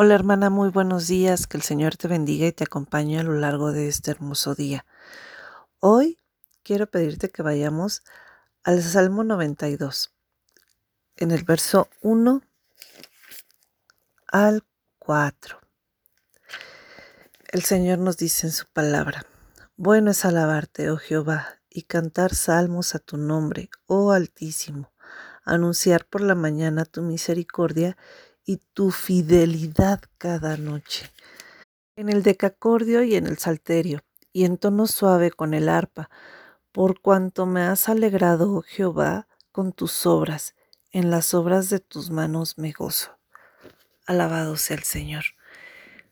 Hola hermana, muy buenos días, que el Señor te bendiga y te acompañe a lo largo de este hermoso día. Hoy quiero pedirte que vayamos al Salmo 92, en el verso 1 al 4. El Señor nos dice en su palabra, bueno es alabarte, oh Jehová, y cantar salmos a tu nombre, oh Altísimo, anunciar por la mañana tu misericordia y tu fidelidad cada noche. En el decacordio y en el salterio, y en tono suave con el arpa, por cuanto me has alegrado, oh Jehová, con tus obras, en las obras de tus manos me gozo. Alabado sea el Señor.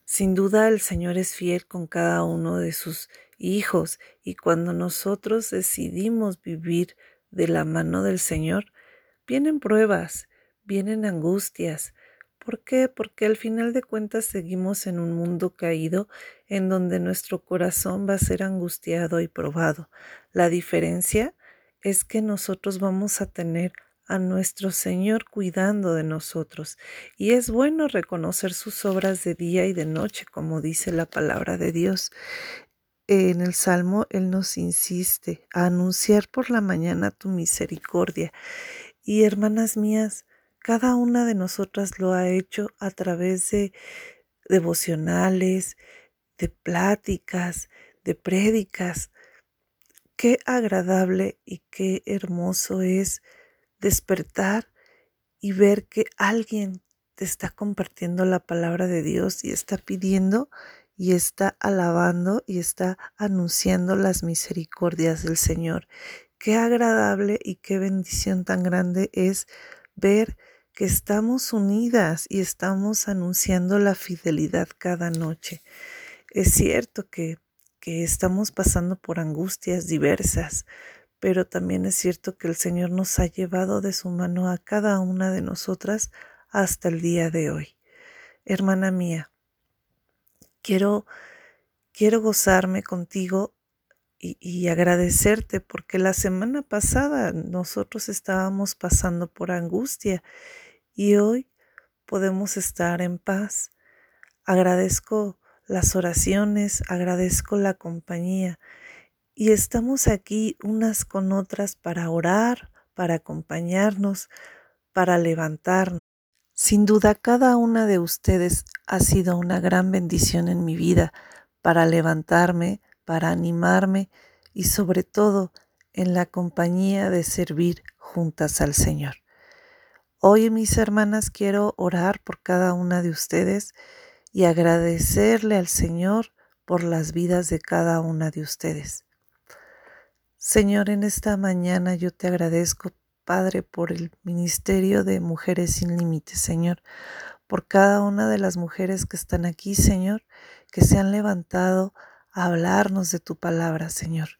Sin duda el Señor es fiel con cada uno de sus hijos y cuando nosotros decidimos vivir de la mano del Señor, vienen pruebas, vienen angustias, ¿Por qué? Porque al final de cuentas seguimos en un mundo caído en donde nuestro corazón va a ser angustiado y probado. La diferencia es que nosotros vamos a tener a nuestro Señor cuidando de nosotros. Y es bueno reconocer sus obras de día y de noche, como dice la palabra de Dios. En el Salmo Él nos insiste a anunciar por la mañana tu misericordia. Y hermanas mías, cada una de nosotras lo ha hecho a través de devocionales, de pláticas, de prédicas. Qué agradable y qué hermoso es despertar y ver que alguien te está compartiendo la palabra de Dios y está pidiendo y está alabando y está anunciando las misericordias del Señor. Qué agradable y qué bendición tan grande es ver que estamos unidas y estamos anunciando la fidelidad cada noche. Es cierto que, que estamos pasando por angustias diversas, pero también es cierto que el Señor nos ha llevado de su mano a cada una de nosotras hasta el día de hoy. Hermana mía, quiero, quiero gozarme contigo y, agradecerte porque la semana pasada nosotros estábamos pasando por angustia y hoy podemos estar en paz. Agradezco las oraciones, agradezco la compañía y estamos aquí unas con otras para orar, para acompañarnos, para levantarnos. Sin duda, cada una de ustedes ha sido una gran bendición en mi vida para levantarme, para animarme y sobre todo en la compañía de servir juntas al Señor. Hoy, mis hermanas, quiero orar por cada una de ustedes y agradecerle al Señor por las vidas de cada una de ustedes. Señor, en esta mañana yo te agradezco, Padre, por el ministerio de Mujeres sin Límites, Señor, por cada una de las mujeres que están aquí, Señor, que se han levantado a hablarnos de tu palabra, Señor.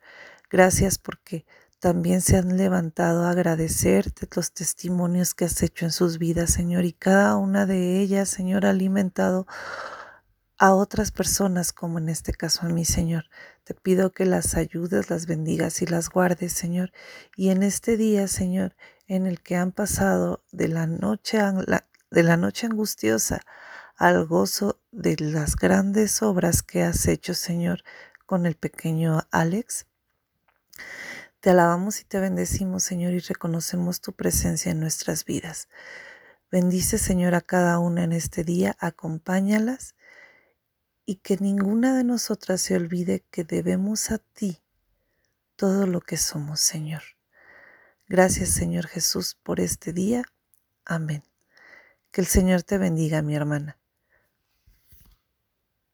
Gracias porque también se han levantado a agradecerte los testimonios que has hecho en sus vidas, Señor, y cada una de ellas, Señor, ha alimentado a otras personas, como en este caso a mí, Señor. Te pido que las ayudes, las bendigas y las guardes, Señor. Y en este día, Señor, en el que han pasado de la noche, de la noche angustiosa al gozo de las grandes obras que has hecho, Señor, con el pequeño Alex, te alabamos y te bendecimos, Señor, y reconocemos tu presencia en nuestras vidas. Bendice, Señor, a cada una en este día, acompáñalas y que ninguna de nosotras se olvide que debemos a ti todo lo que somos, Señor. Gracias, Señor Jesús, por este día. Amén. Que el Señor te bendiga, mi hermana.